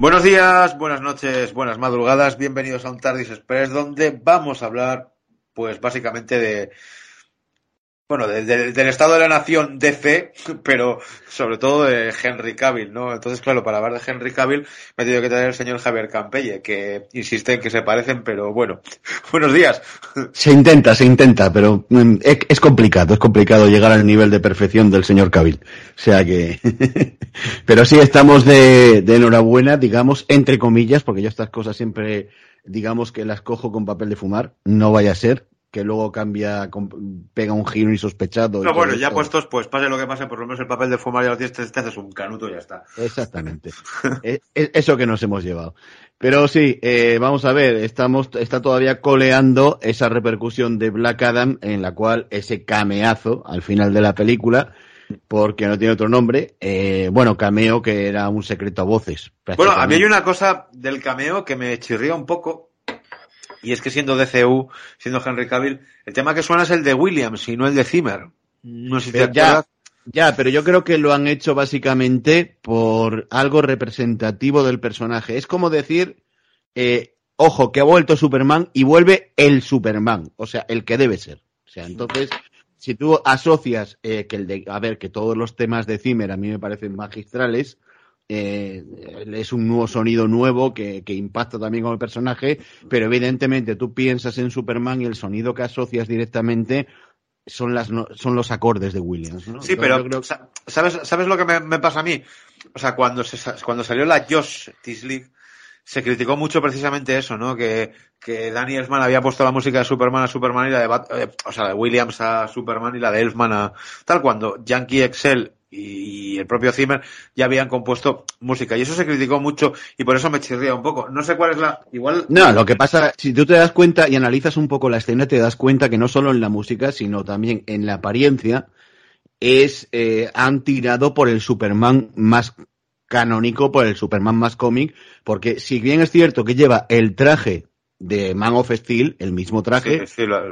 Buenos días, buenas noches, buenas madrugadas, bienvenidos a un Tardis Express donde vamos a hablar, pues básicamente de, bueno, del estado de la nación DC, pero sobre todo de Henry Cavill, ¿no? Entonces, claro, para hablar de Henry Cavill me he tenido que traer el señor Javier Campelle, que insiste en que se parecen, pero bueno. Buenos días. Se intenta, se intenta, pero mm, es, complicado, es complicado llegar al nivel de perfección del señor Cavill. O sea que, pero sí estamos de, de enhorabuena, digamos, entre comillas, porque yo estas cosas siempre, digamos que las cojo con papel de fumar, no vaya a ser, que luego cambia, pega un giro insospechado. No, bueno, ya puestos, pues pase lo que pase, por lo menos el papel de fumar ya lo tienes, te, haces un canuto y ya está. Exactamente. es, eso que nos hemos llevado. Pero sí, eh, vamos a ver, estamos, está todavía coleando esa repercusión de Black Adam, en la cual ese cameazo al final de la película, porque no tiene otro nombre, eh, bueno, cameo que era un secreto a voces. Bueno, a mí hay una cosa del cameo que me chirría un poco, y es que siendo DCU, siendo Henry Cavill, el tema que suena es el de Williams y no el de Zimmer. No sé si te ya, ya, pero yo creo que lo han hecho básicamente por algo representativo del personaje. Es como decir, eh, ojo, que ha vuelto Superman y vuelve el Superman, o sea, el que debe ser. O sea, entonces, si tú asocias eh, que el de, a ver, que todos los temas de Zimmer a mí me parecen magistrales, eh, es un nuevo sonido nuevo que, impacta también con el personaje, pero evidentemente tú piensas en Superman y el sonido que asocias directamente son las son los acordes de Williams. Sí, pero ¿sabes, ¿sabes lo que me, pasa a mí? O sea, cuando, cuando salió la Josh Tisley, se criticó mucho precisamente eso, ¿no? Que, que Danny Elfman había puesto la música de Superman a Superman y la de, eh, o sea, de Williams a Superman y la de Elfman a tal, cuando Yankee Excel y el propio Zimmer ya habían compuesto música y eso se criticó mucho y por eso me chirría un poco. No sé cuál es la igual No, lo que pasa si tú te das cuenta y analizas un poco la escena te das cuenta que no solo en la música, sino también en la apariencia es eh, han tirado por el Superman más canónico, por el Superman más cómic, porque si bien es cierto que lleva el traje de Man of Steel, el mismo traje,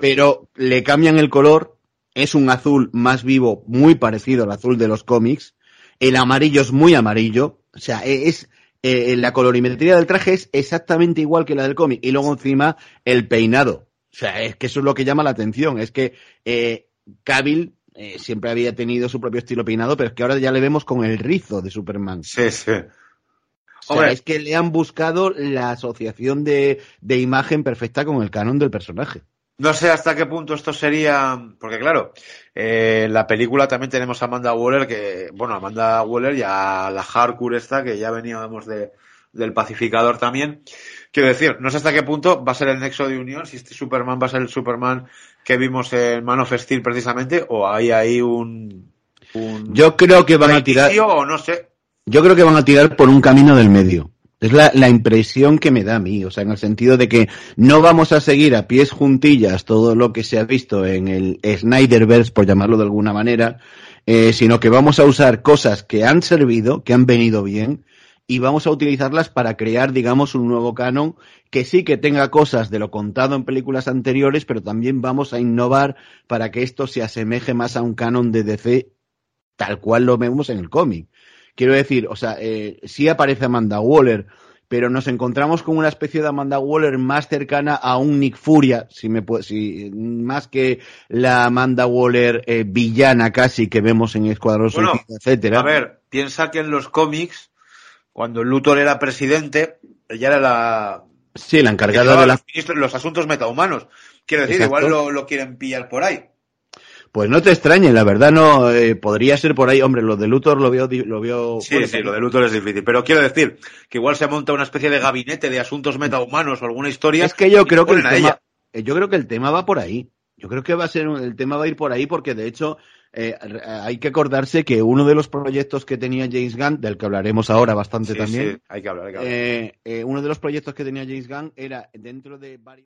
pero le cambian el color es un azul más vivo, muy parecido al azul de los cómics. El amarillo es muy amarillo. O sea, e, es, eh, la colorimetría del traje es exactamente igual que la del cómic. Y luego encima el peinado. O sea, es que eso es lo que llama la atención. Es que eh, Cavill eh, siempre había tenido su propio estilo peinado, pero es que ahora ya le vemos con el rizo de Superman. Sí, sí. O sea, es que le han buscado la asociación de, de imagen perfecta con el canon del personaje. No sé hasta qué punto esto sería, porque claro, eh, en la película también tenemos a Amanda Waller, que, bueno, Amanda Waller y a la hardcore esta, que ya veníamos de, del pacificador también. Quiero decir, no sé hasta qué punto va a ser el nexo de unión, si este Superman va a ser el Superman que vimos en Man of Steel precisamente, o hay ahí un, un Yo creo que van a tirar, o no sé. Yo creo que van a tirar por un camino del medio. Es la, la, impresión que me da a mí, o sea, en el sentido de que no vamos a seguir a pies juntillas todo lo que se ha visto en el Snyderverse, por llamarlo de alguna manera, eh, sino que vamos a usar cosas que han servido, que han venido bien, y vamos a utilizarlas para crear, digamos, un nuevo canon que sí que tenga cosas de lo contado en películas anteriores, pero también vamos a innovar para que esto se asemeje más a un canon de DC tal cual lo vemos en el cómic. Quiero decir, o sea, eh, sí aparece Amanda Waller, pero nos encontramos con una especie de Amanda Waller más cercana a un Nick Furia, si me si, más que la Amanda Waller eh, villana casi que vemos en Escuadrón bueno, etcétera. A ver, piensa que en los cómics, cuando Luthor era presidente, ella era la Sí, la encargada de la... los asuntos metahumanos. Quiero decir, igual lo, lo, quieren pillar por ahí. Pues no te extrañe, la verdad no eh, podría ser por ahí, hombre, lo de Luthor lo veo lo veo Sí, sí, lo de Luthor es difícil, pero quiero decir que igual se monta una especie de gabinete de asuntos metahumanos o alguna historia. Es que yo creo que el tema, eh, yo creo que el tema va por ahí. Yo creo que va a ser el tema va a ir por ahí porque de hecho eh, hay que acordarse que uno de los proyectos que tenía James Gunn, del que hablaremos ahora bastante también, sí, hay que hablar, hay que hablar. Eh, uno de los proyectos que tenía James Gunn era dentro de varios